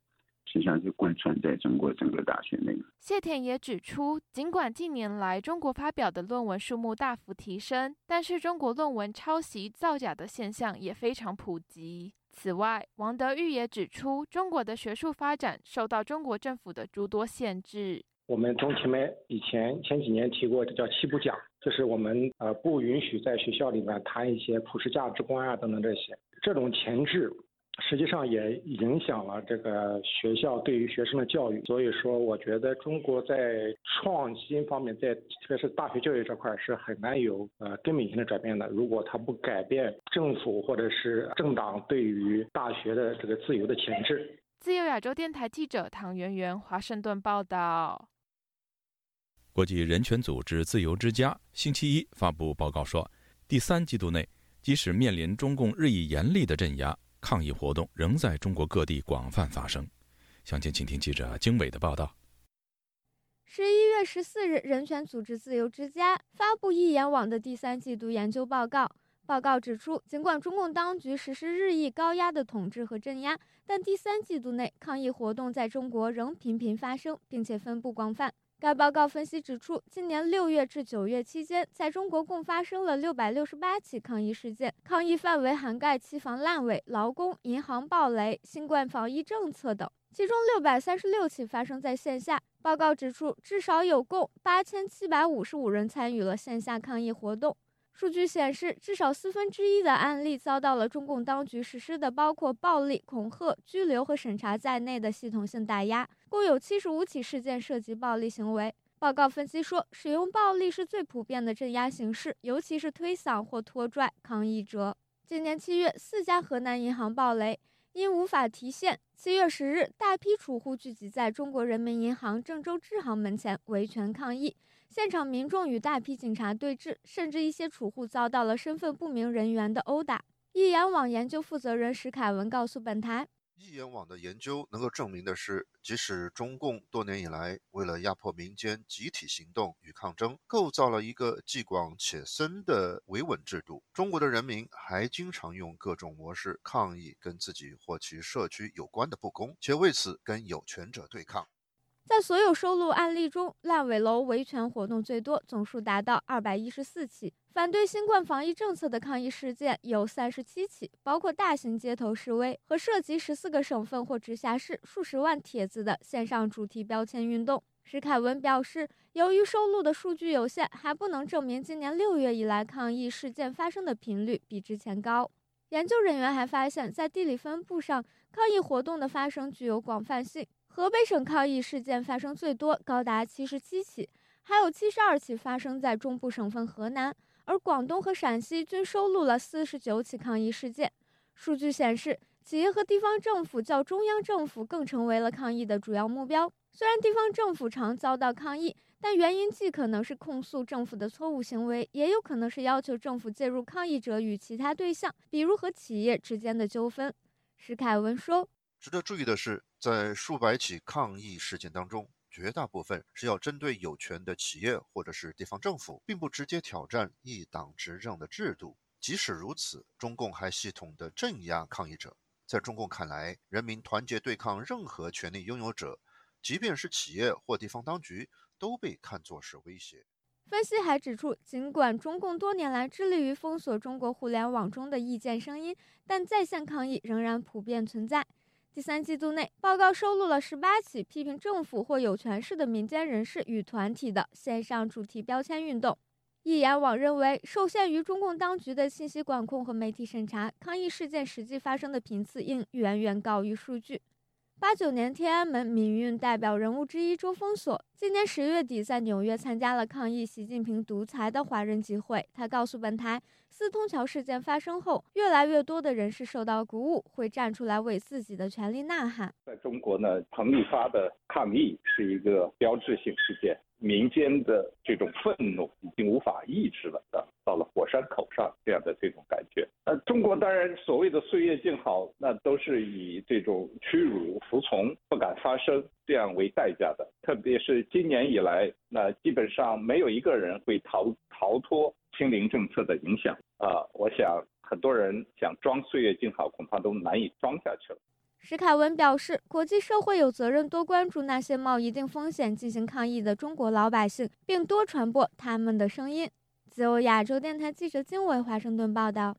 实际上就贯穿在中国整个大学内。谢田也指出，尽管近年来中国发表的论文数目大幅提升，但是中国论文抄袭造假的现象也非常普及。此外，王德玉也指出，中国的学术发展受到中国政府的诸多限制。我们中前面以前前几年提过，这叫七不讲，就是我们呃不允许在学校里面谈一些普世价值观啊等等这些，这种前置。实际上也影响了这个学校对于学生的教育，所以说我觉得中国在创新方面，在特别是大学教育这块是很难有呃根本性的转变的。如果他不改变政府或者是政党对于大学的这个自由的前置。自由亚洲电台记者唐媛媛华盛顿报道。国际人权组织自由之家星期一发布报告说，第三季度内，即使面临中共日益严厉的镇压。抗议活动仍在中国各地广泛发生。详情，请听记者经纬的报道。十一月十四日，人权组织自由之家发布一眼网的第三季度研究报告。报告指出，尽管中共当局实施日益高压的统治和镇压，但第三季度内抗议活动在中国仍频频发生，并且分布广泛。该报告分析指出，今年六月至九月期间，在中国共发生了六百六十八起抗议事件，抗议范围涵盖期房烂尾、劳工、银行暴雷、新冠防疫政策等，其中六百三十六起发生在线下。报告指出，至少有共八千七百五十五人参与了线下抗议活动。数据显示，至少四分之一的案例遭到了中共当局实施的包括暴力、恐吓、拘留和审查在内的系统性打压，共有七十五起事件涉及暴力行为。报告分析说，使用暴力是最普遍的镇压形式，尤其是推搡或拖拽抗议者。今年七月，四家河南银行暴雷，因无法提现，七月十日，大批储户聚集在中国人民银行郑州支行门前维权抗议。现场民众与大批警察对峙，甚至一些储户遭到了身份不明人员的殴打。一眼网研究负责人石凯文告诉本台：“一眼网的研究能够证明的是，即使中共多年以来为了压迫民间集体行动与抗争，构造了一个既广且深的维稳制度，中国的人民还经常用各种模式抗议跟自己或其社区有关的不公，且为此跟有权者对抗。在所有收录案例中，烂尾楼维权活动最多，总数达到二百一十四起。反对新冠防疫政策的抗议事件有三十七起，包括大型街头示威和涉及十四个省份或直辖市数十万帖子的线上主题标签运动。史凯文表示，由于收录的数据有限，还不能证明今年六月以来抗议事件发生的频率比之前高。研究人员还发现，在地理分布上，抗议活动的发生具有广泛性。河北省抗议事件发生最多，高达七十七起，还有七十二起发生在中部省份河南。而广东和陕西均收录了四十九起抗议事件。数据显示，企业和地方政府较中央政府更成为了抗议的主要目标。虽然地方政府常遭到抗议，但原因既可能是控诉政府的错误行为，也有可能是要求政府介入抗议者与其他对象，比如和企业之间的纠纷。史凯文说：“值得注意的是，在数百起抗议事件当中。”绝大部分是要针对有权的企业或者是地方政府，并不直接挑战一党执政的制度。即使如此，中共还系统地镇压抗议者。在中共看来，人民团结对抗任何权力拥有者，即便是企业或地方当局，都被看作是威胁。分析还指出，尽管中共多年来致力于封锁中国互联网中的意见声音，但在线抗议仍然普遍存在。第三季度内，报告收录了十八起批评政府或有权势的民间人士与团体的线上主题标签运动。一研网认为，受限于中共当局的信息管控和媒体审查，抗议事件实际发生的频次应远远高于数据。八九年，天安门民运代表人物之一周峰所，今年十月底在纽约参加了抗议习近平独裁的华人集会。他告诉本台，四通桥事件发生后，越来越多的人士受到鼓舞，会站出来为自己的权利呐喊。在中国呢，彭丽发的抗议是一个标志性事件。民间的这种愤怒已经无法抑制了的，到了火山口上这样的这种感觉。呃，中国当然所谓的岁月静好，那都是以这种屈辱、服从、不敢发声这样为代价的。特别是今年以来，那基本上没有一个人会逃逃脱清零政策的影响啊。我想很多人想装岁月静好，恐怕都难以装下去了。史凯文表示，国际社会有责任多关注那些冒一定风险进行抗议的中国老百姓，并多传播他们的声音。自由亚洲电台记者金伟华盛顿报道。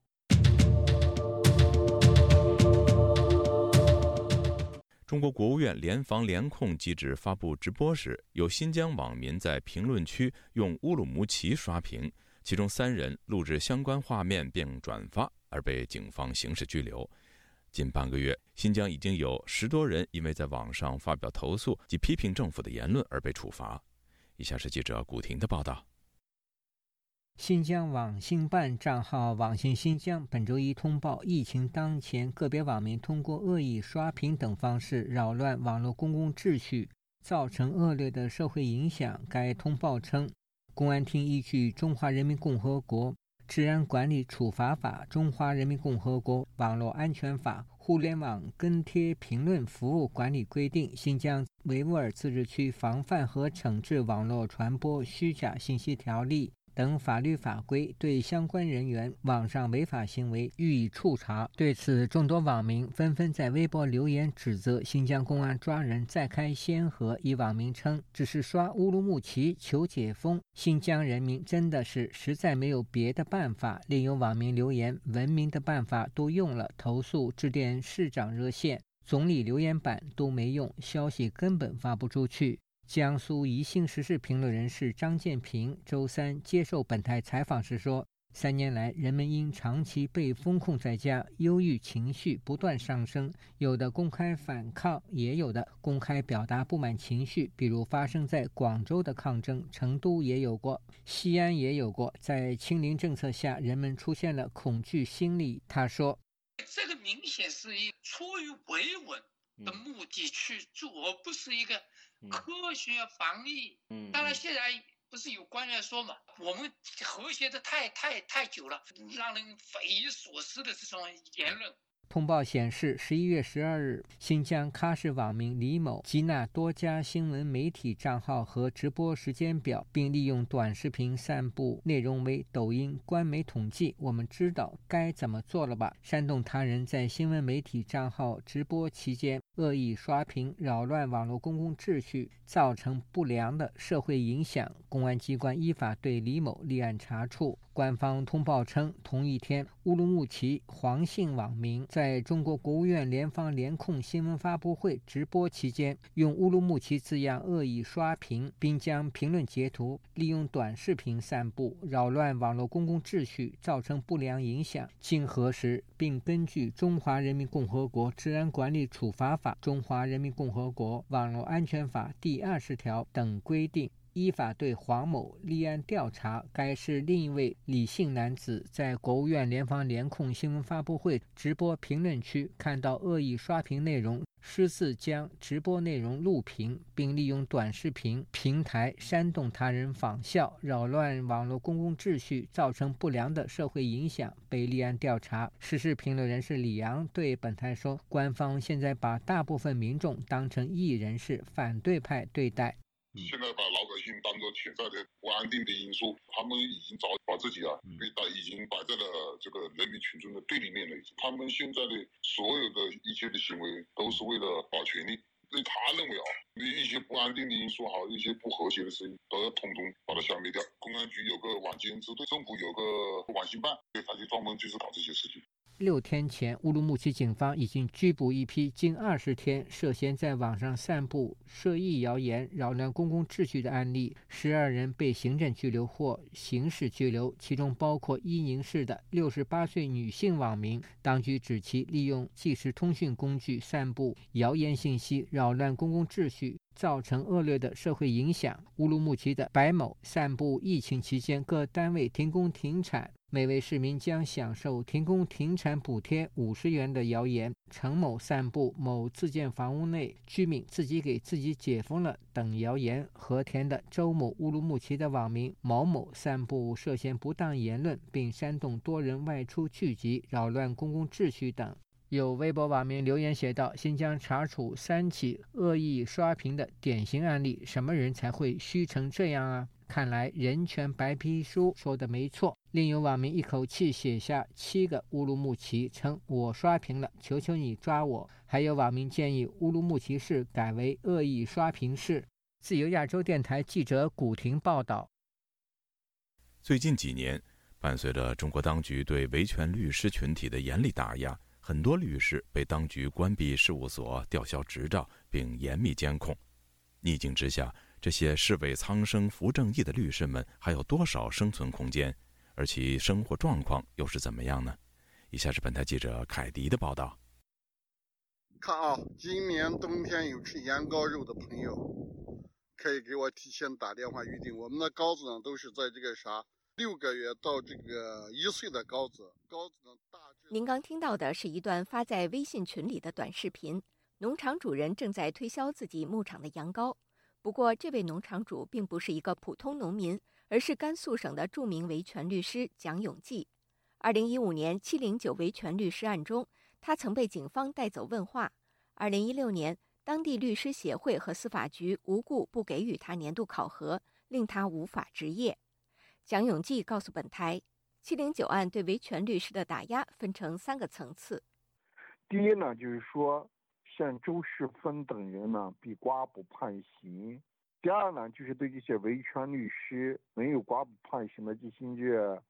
中国国务院联防联控机制发布直播时，有新疆网民在评论区用乌鲁木齐刷屏，其中三人录制相关画面并转发，而被警方刑事拘留。近半个月，新疆已经有十多人因为在网上发表投诉及批评政府的言论而被处罚。以下是记者古婷的报道。新疆网信办账号“网信新疆”本周一通报，疫情当前，个别网民通过恶意刷屏等方式扰乱网络公共秩序，造成恶劣的社会影响。该通报称，公安厅依据《中华人民共和国》。治安管理处罚法、中华人民共和国网络安全法、互联网跟贴评论服务管理规定、新疆维吾尔自治区防范和惩治网络传播虚假信息条例。等法律法规对相关人员网上违法行为予以处罚。对此，众多网民纷纷在微博留言指责新疆公安抓人再开先河。一网民称：“只是刷乌鲁木齐求解封，新疆人民真的是实在没有别的办法。”另有网民留言：“文明的办法都用了，投诉致电市长热线、总理留言板都没用，消息根本发不出去。”江苏宜兴时事评论人士张建平周三接受本台采访时说：“三年来，人们因长期被封控在家，忧郁情绪不断上升，有的公开反抗，也有的公开表达不满情绪。比如发生在广州的抗争，成都也有过，西安也有过。在清零政策下，人们出现了恐惧心理。”他说：“这个明显是一出于维稳的目的去做，而不是一个。”科学防疫，嗯，当然现在不是有官员说嘛，我们和谐的太太太久了，让人匪夷所思的这种言论。通报显示，十一月十二日，新疆喀什网民李某接纳多家新闻媒体账号和直播时间表，并利用短视频散布内容为抖音官媒统计。我们知道该怎么做了吧？煽动他人在新闻媒体账号直播期间恶意刷屏，扰乱网络公共秩序，造成不良的社会影响。公安机关依法对李某立案查处。官方通报称，同一天，乌鲁木齐黄姓网民在中国国务院联防联控新闻发布会直播期间，用“乌鲁木齐”字样恶意刷屏，并将评论截图利用短视频散布，扰乱网络公共秩序，造成不良影响。经核实，并根据《中华人民共和国治安管理处罚法》《中华人民共和国网络安全法》第二十条等规定。依法对黄某立案调查。该市另一位李姓男子在国务院联防联控新闻发布会直播评论区看到恶意刷屏内容，私自将直播内容录屏，并利用短视频平台煽动他人仿效，扰乱网络公共秩序，造成不良的社会影响，被立案调查。时事评论人士李阳对本台说：“官方现在把大部分民众当成异人士、反对派对待。”现在把老百姓当做潜在的不安定的因素，他们已经早把自己啊，被摆已经摆在了这个人民群众的对立面了。他们现在的所有的一切的行为，都是为了保权利。所以他认为啊，一些不安定的因素，好一些不和谐的声音，都要统统把它消灭掉。公安局有个网监支队，政府有个网信办，对，他就专门就是搞这些事情。六天前，乌鲁木齐警方已经拘捕一批近二十天涉嫌在网上散布涉疫谣言、扰乱公共秩序的案例，十二人被行政拘留或刑事拘留，其中包括伊宁市的六十八岁女性网民。当局指其利用即时通讯工具散布谣言信息，扰乱公共秩序，造成恶劣的社会影响。乌鲁木齐的白某散布疫情期间各单位停工停产。每位市民将享受停工停产补贴五十元的谣言。陈某散布某自建房屋内居民自己给自己解封了等谣言。和田的周某、乌鲁木齐的网民毛某散布涉嫌不当言论，并煽动多人外出聚集，扰乱公共秩序等。有微博网民留言写道：“新疆查处三起恶意刷屏的典型案例，什么人才会虚成这样啊？”看来人权白皮书说的没错。另有网民一口气写下七个乌鲁木齐，称我刷屏了，求求你抓我。还有网民建议乌鲁木齐市改为恶意刷屏市。自由亚洲电台记者古婷报道。最近几年，伴随着中国当局对维权律师群体的严厉打压，很多律师被当局关闭事务所、吊销执照，并严密监控。逆境之下。这些视为苍生扶正义的律师们还有多少生存空间？而其生活状况又是怎么样呢？以下是本台记者凯迪的报道。看啊，今年冬天有吃羊羔肉的朋友，可以给我提前打电话预定。我们的羔子呢，都是在这个啥六个月到这个一岁的羔子。羔子呢，大致。您刚听到的是一段发在微信群里的短视频，农场主人正在推销自己牧场的羊羔。不过，这位农场主并不是一个普通农民，而是甘肃省的著名维权律师蒋永记。二零一五年七零九维权律师案中，他曾被警方带走问话。二零一六年，当地律师协会和司法局无故不给予他年度考核，令他无法执业。蒋永记告诉本台，七零九案对维权律师的打压分成三个层次。第一呢，就是说。像周世峰等人呢被刮捕判刑。第二呢，就是对这些维权律师没有刮捕判刑的进行这，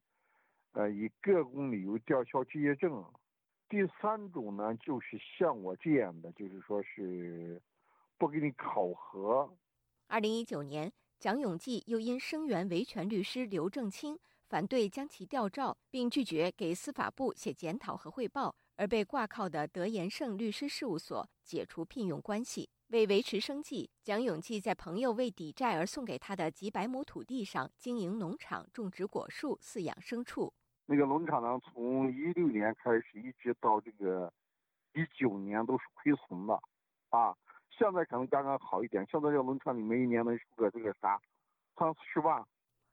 呃，以各种理由吊销执业证。第三种呢，就是像我这样的，就是说是不给你考核。二零一九年，蒋永记又因声援维权律师刘正清，反对将其调照，并拒绝给司法部写检讨和汇报。而被挂靠的德延盛律师事务所解除聘用关系。为维持生计，蒋永记在朋友为抵债而送给他的几百亩土地上经营农场，种植果树，饲养牲畜。那个农场呢，从一六年开始一直到这个一九年都是亏损的，啊，现在可能刚刚好一点。现在这个农场里每一年能收个这个啥，三四十万。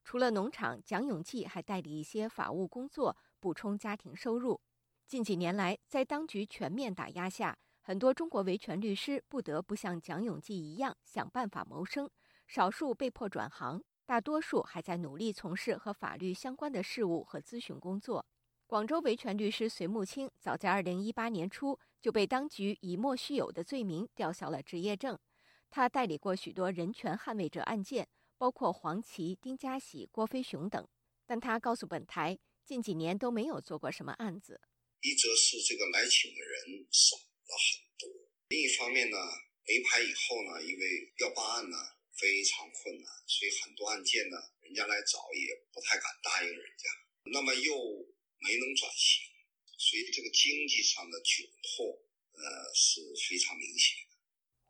除了农场，蒋永记还代理一些法务工作，补充家庭收入。近几年来，在当局全面打压下，很多中国维权律师不得不像蒋永济一样想办法谋生，少数被迫转行，大多数还在努力从事和法律相关的事务和咨询工作。广州维权律师隋木清早在2018年初就被当局以莫须有的罪名吊销了执业证。他代理过许多人权捍卫者案件，包括黄琦、丁家喜、郭飞雄等。但他告诉本台，近几年都没有做过什么案子。一则是这个来请的人少了很多，另一方面呢，没牌以后呢，因为要办案呢非常困难，所以很多案件呢，人家来找也不太敢答应人家。那么又没能转型，所以这个经济上的窘迫，呃是非常明显的。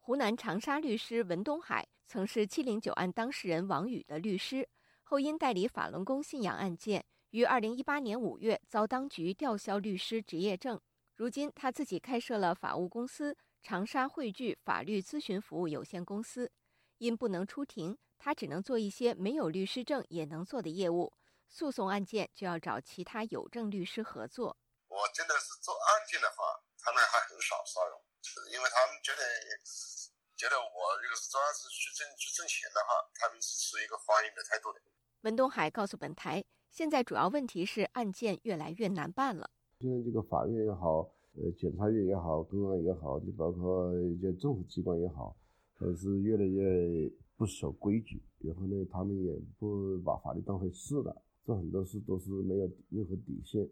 湖南长沙律师文东海曾是七零九案当事人王宇的律师，后因代理法轮功信仰案件。于二零一八年五月遭当局吊销律师执业证，如今他自己开设了法务公司长沙汇聚法律咨询服务有限公司。因不能出庭，他只能做一些没有律师证也能做的业务。诉讼案件就要找其他有证律师合作。我真的是做案件的话，他们还很少骚扰，因为他们觉得觉得我这个主要是去挣去挣钱的话，他们是持一个欢迎的态度的。文东海告诉本台。现在主要问题是案件越来越难办了。现在这个法院也好，呃，检察院也好，公安也好，就包括一些政府机关也好，都是越来越不守规矩。然后呢，他们也不把法律当回事了，做很多事都是没有任何底线。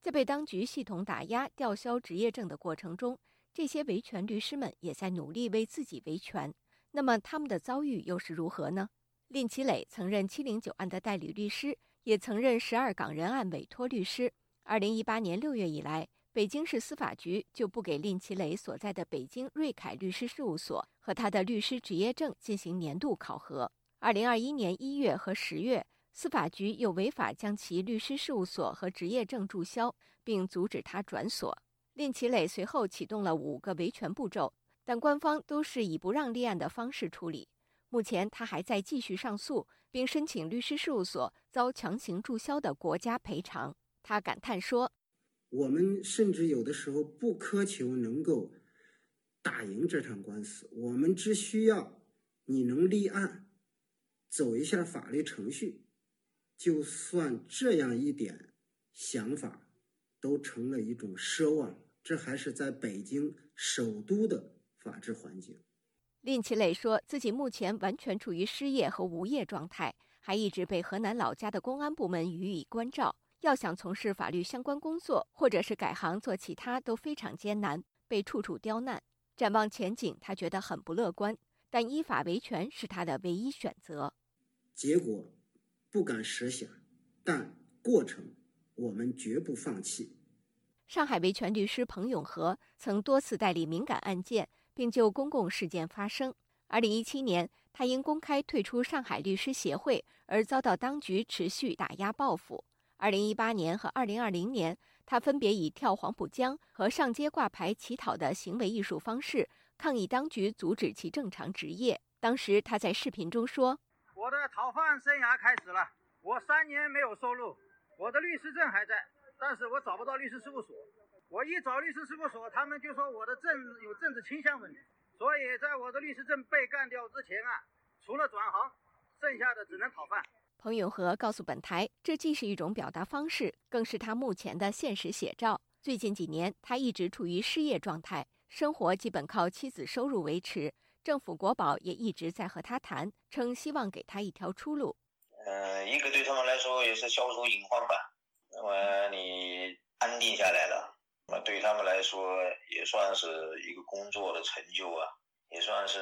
在被当局系统打压、吊销执业证的过程中，这些维权律师们也在努力为自己维权。那么他们的遭遇又是如何呢？令其磊曾任七零九案的代理律师。也曾任十二港人案委托律师。二零一八年六月以来，北京市司法局就不给令其磊所在的北京瑞凯律师事务所和他的律师执业证进行年度考核。二零二一年一月和十月，司法局又违法将其律师事务所和执业证注销，并阻止他转所。令其磊随后启动了五个维权步骤，但官方都是以不让立案的方式处理。目前他还在继续上诉。并申请律师事务所遭强行注销的国家赔偿。他感叹说：“我们甚至有的时候不苛求能够打赢这场官司，我们只需要你能立案，走一下法律程序，就算这样一点想法都成了一种奢望。这还是在北京首都的法治环境。”令其磊说自己目前完全处于失业和无业状态，还一直被河南老家的公安部门予以关照。要想从事法律相关工作，或者是改行做其他，都非常艰难，被处处刁难。展望前景，他觉得很不乐观。但依法维权是他的唯一选择。结果不敢设想，但过程我们绝不放弃。上海维权律师彭永和曾多次代理敏感案件。并就公共事件发声。二零一七年，他因公开退出上海律师协会而遭到当局持续打压报复。二零一八年和二零二零年，他分别以跳黄浦江和上街挂牌乞讨的行为艺术方式抗议当局阻止其正常执业。当时他在视频中说：“我的讨饭生涯开始了。我三年没有收入，我的律师证还在，但是我找不到律师事务所。”我一找律师事务所，他们就说我的政有政治倾向问题，所以在我的律师证被干掉之前啊，除了转行，剩下的只能讨饭。彭永和告诉本台，这既是一种表达方式，更是他目前的现实写照。最近几年，他一直处于失业状态，生活基本靠妻子收入维持。政府国保也一直在和他谈，称希望给他一条出路。嗯，一个对他们来说也是消除隐患吧。那么你安定下来了。那对他们来说也算是一个工作的成就啊，也算是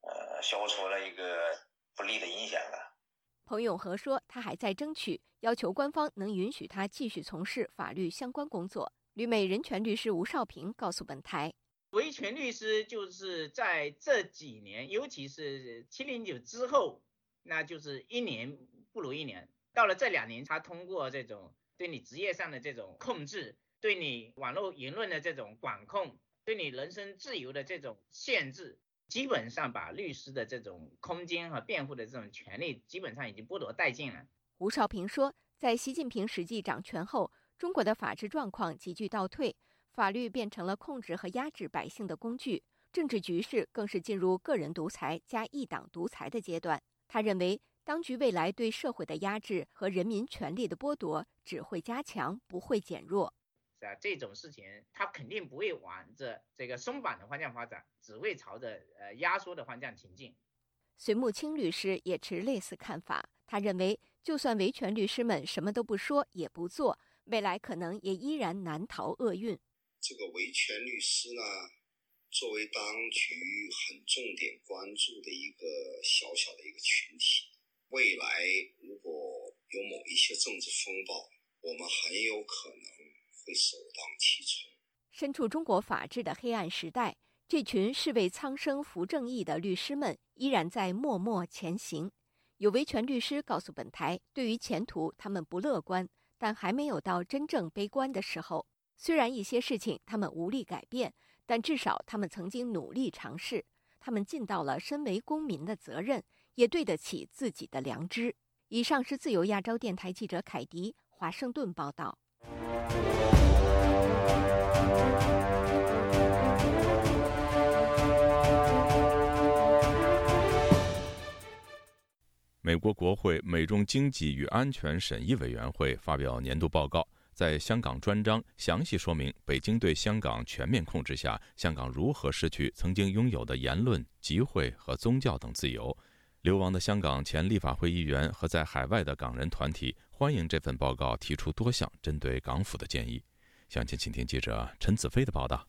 呃消除了一个不利的影响啊。彭永和说，他还在争取，要求官方能允许他继续从事法律相关工作。旅美人权律师吴少平告诉本台，维权律师就是在这几年，尤其是七零九之后，那就是一年不如一年。到了这两年，他通过这种对你职业上的这种控制。对你网络言论的这种管控，对你人身自由的这种限制，基本上把律师的这种空间和辩护的这种权利，基本上已经剥夺殆尽了。吴少平说，在习近平实际掌权后，中国的法治状况急剧倒退，法律变成了控制和压制百姓的工具，政治局势更是进入个人独裁加一党独裁的阶段。他认为，当局未来对社会的压制和人民权利的剥夺只会加强，不会减弱。是啊，这种事情他肯定不会往着这个松绑的方向发展，只会朝着呃压缩的方向前进。隋木青律师也持类似看法，他认为，就算维权律师们什么都不说也不做，未来可能也依然难逃厄运。这个维权律师呢，作为当局很重点关注的一个小小的一个群体，未来如果有某一些政治风暴，我们很有可能身处中国法治的黑暗时代。这群是为苍生扶正义的律师们依然在默默前行。有维权律师告诉本台，对于前途他们不乐观，但还没有到真正悲观的时候。虽然一些事情他们无力改变，但至少他们曾经努力尝试，他们尽到了身为公民的责任，也对得起自己的良知。以上是自由亚洲电台记者凯迪华盛顿报道。美国国会美中经济与安全审议委员会发表年度报告，在香港专章详细说明北京对香港全面控制下，香港如何失去曾经拥有的言论、集会和宗教等自由。流亡的香港前立法会议员和在海外的港人团体欢迎这份报告，提出多项针对港府的建议。详情，请听记者陈子飞的报道。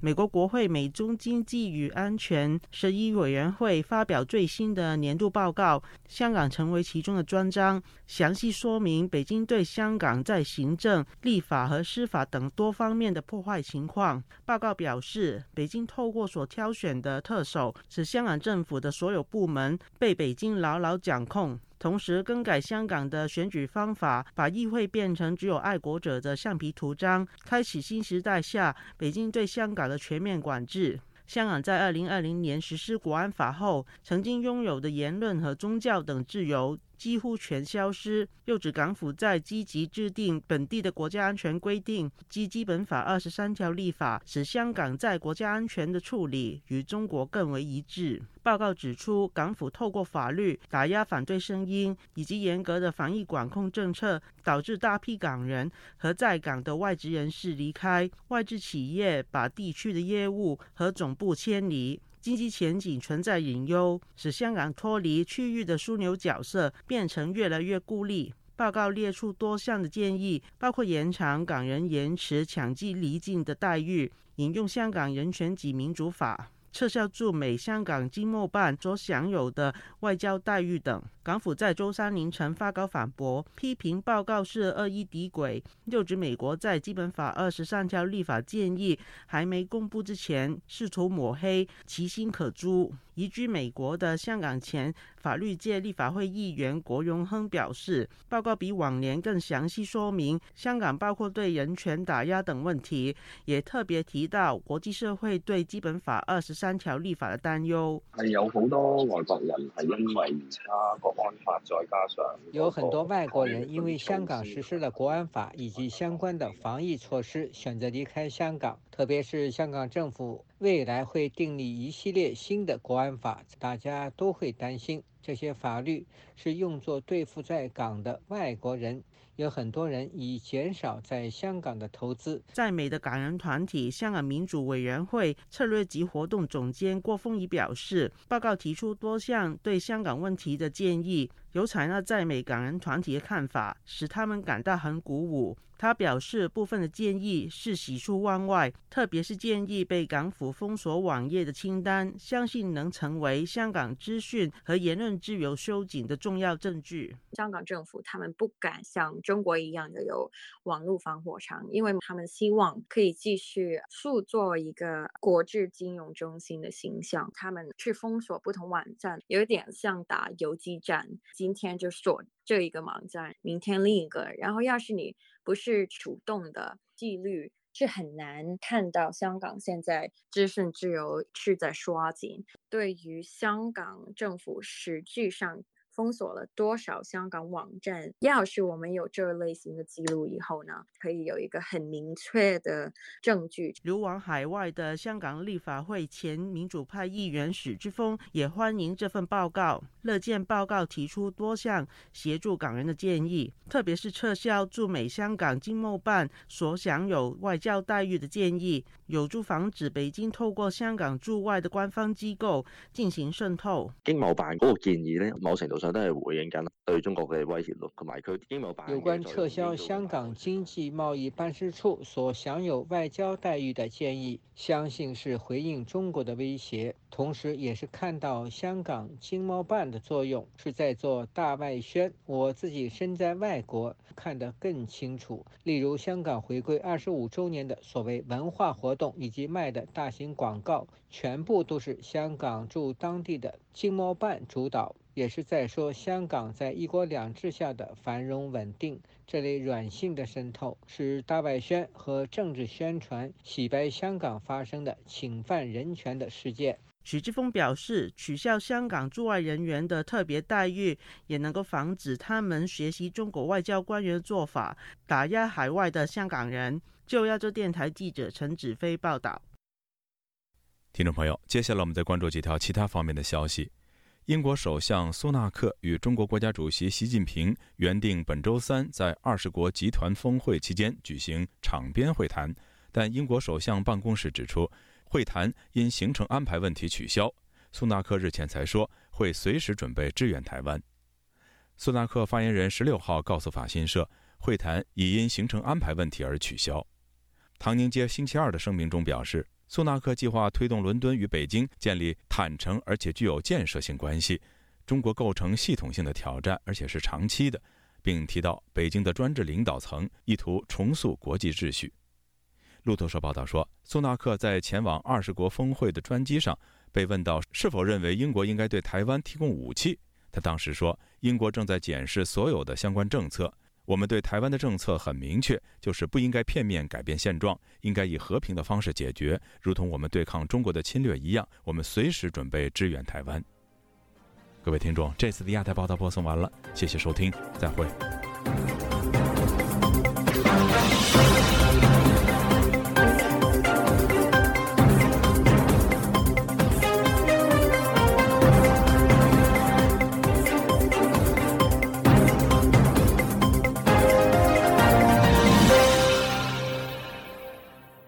美国国会美中经济与安全审议委员会发表最新的年度报告，香港成为其中的专章，详细说明北京对香港在行政、立法和司法等多方面的破坏情况。报告表示，北京透过所挑选的特首，使香港政府的所有部门被北京牢牢掌控。同时更改香港的选举方法，把议会变成只有爱国者的橡皮图章，开启新时代下北京对香港的全面管制。香港在二零二零年实施国安法后，曾经拥有的言论和宗教等自由。几乎全消失。又指港府在积极制定本地的国家安全规定及基本法二十三条立法，使香港在国家安全的处理与中国更为一致。报告指出，港府透过法律打压反对声音以及严格的防疫管控政策，导致大批港人和在港的外籍人士离开，外资企业把地区的业务和总部迁离。经济前景存在隐忧，使香港脱离区域的枢纽角色，变成越来越孤立。报告列出多项的建议，包括延长港人延迟抢机离境的待遇，引用香港人权及民主法。撤销驻美香港经贸办所享有的外交待遇等。港府在周三凌晨发稿反驳，批评报告是恶意诋毁，又指美国在基本法二十三条立法建议还没公布之前，试图抹黑，其心可诛。移居美国的香港前法律界立法会议员郭荣亨表示，报告比往年更详细说明香港包括对人权打压等问题，也特别提到国际社会对基本法二十三条立法的担忧。系有好多外国人系因为而家国安法，再加上有很多外国人因为香港实施了国安法以及相关的防疫措施，选择离开香港。特别是香港政府未来会订立一系列新的国安法，大家都会担心这些法律是用作对付在港的外国人。有很多人已减少在香港的投资。在美的港人团体香港民主委员会策略及活动总监郭峰仪表示，报告提出多项对香港问题的建议，有采纳在美港人团体的看法，使他们感到很鼓舞。他表示，部分的建议是喜出望外，特别是建议被港府封锁网页的清单，相信能成为香港资讯和言论自由收紧的重要证据。香港政府他们不敢像中国一样的有网络防火墙，因为他们希望可以继续塑造一个国际金融中心的形象。他们去封锁不同网站，有点像打游击战，今天就锁这一个网站，明天另一个，然后要是你。不是主动的纪律，是很难看到香港现在资讯自由是在刷紧。对于香港政府实际上封锁了多少香港网站。要是我们有这类型的记录以后呢，可以有一个很明确的证据。流亡海外的香港立法会前民主派议员史之峰也欢迎这份报告，乐见报告提出多项协助港人的建议，特别是撤销驻美香港经贸办所享有外交待遇的建议，有助防止北京透过香港驻外的官方机构进行渗透。经贸办嗰個建議呢，某程度上都係回應緊對中國嘅威脅咯，同埋佢經貿辦有關撤銷香港經濟貿易辦事處所享有外交待遇的建議，相信是回應中國的威脅，同時也是看到香港經貿辦的作用，是在做大外宣。我自己身在外國，看得更清楚。例如香港回歸二十五週年的所謂文化活動以及賣的大型廣告，全部都是香港駐當地的經貿辦主導，也是在说香港在一国两制下的繁荣稳定。这类软性的渗透，是大外宣和政治宣传，洗白香港发生的侵犯人权的事件。许志峰表示，取消香港驻外人员的特别待遇，也能够防止他们学习中国外交官员的做法，打压海外的香港人。就亚洲电台记者陈子飞报道。听众朋友，接下来我们再关注几条其他方面的消息。英国首相苏纳克与中国国家主席习近平原定本周三在二十国集团峰会期间举行场边会谈，但英国首相办公室指出，会谈因行程安排问题取消。苏纳克日前才说会随时准备支援台湾。苏纳克发言人十六号告诉法新社，会谈已因行程安排问题而取消。唐宁街星期二的声明中表示。苏纳克计划推动伦敦与北京建立坦诚而且具有建设性关系，中国构成系统性的挑战，而且是长期的，并提到北京的专制领导层意图重塑国际秩序。路透社报道说，苏纳克在前往二十国峰会的专机上被问到是否认为英国应该对台湾提供武器，他当时说，英国正在检视所有的相关政策。我们对台湾的政策很明确，就是不应该片面改变现状，应该以和平的方式解决，如同我们对抗中国的侵略一样。我们随时准备支援台湾。各位听众，这次的亚太报道播送完了，谢谢收听，再会。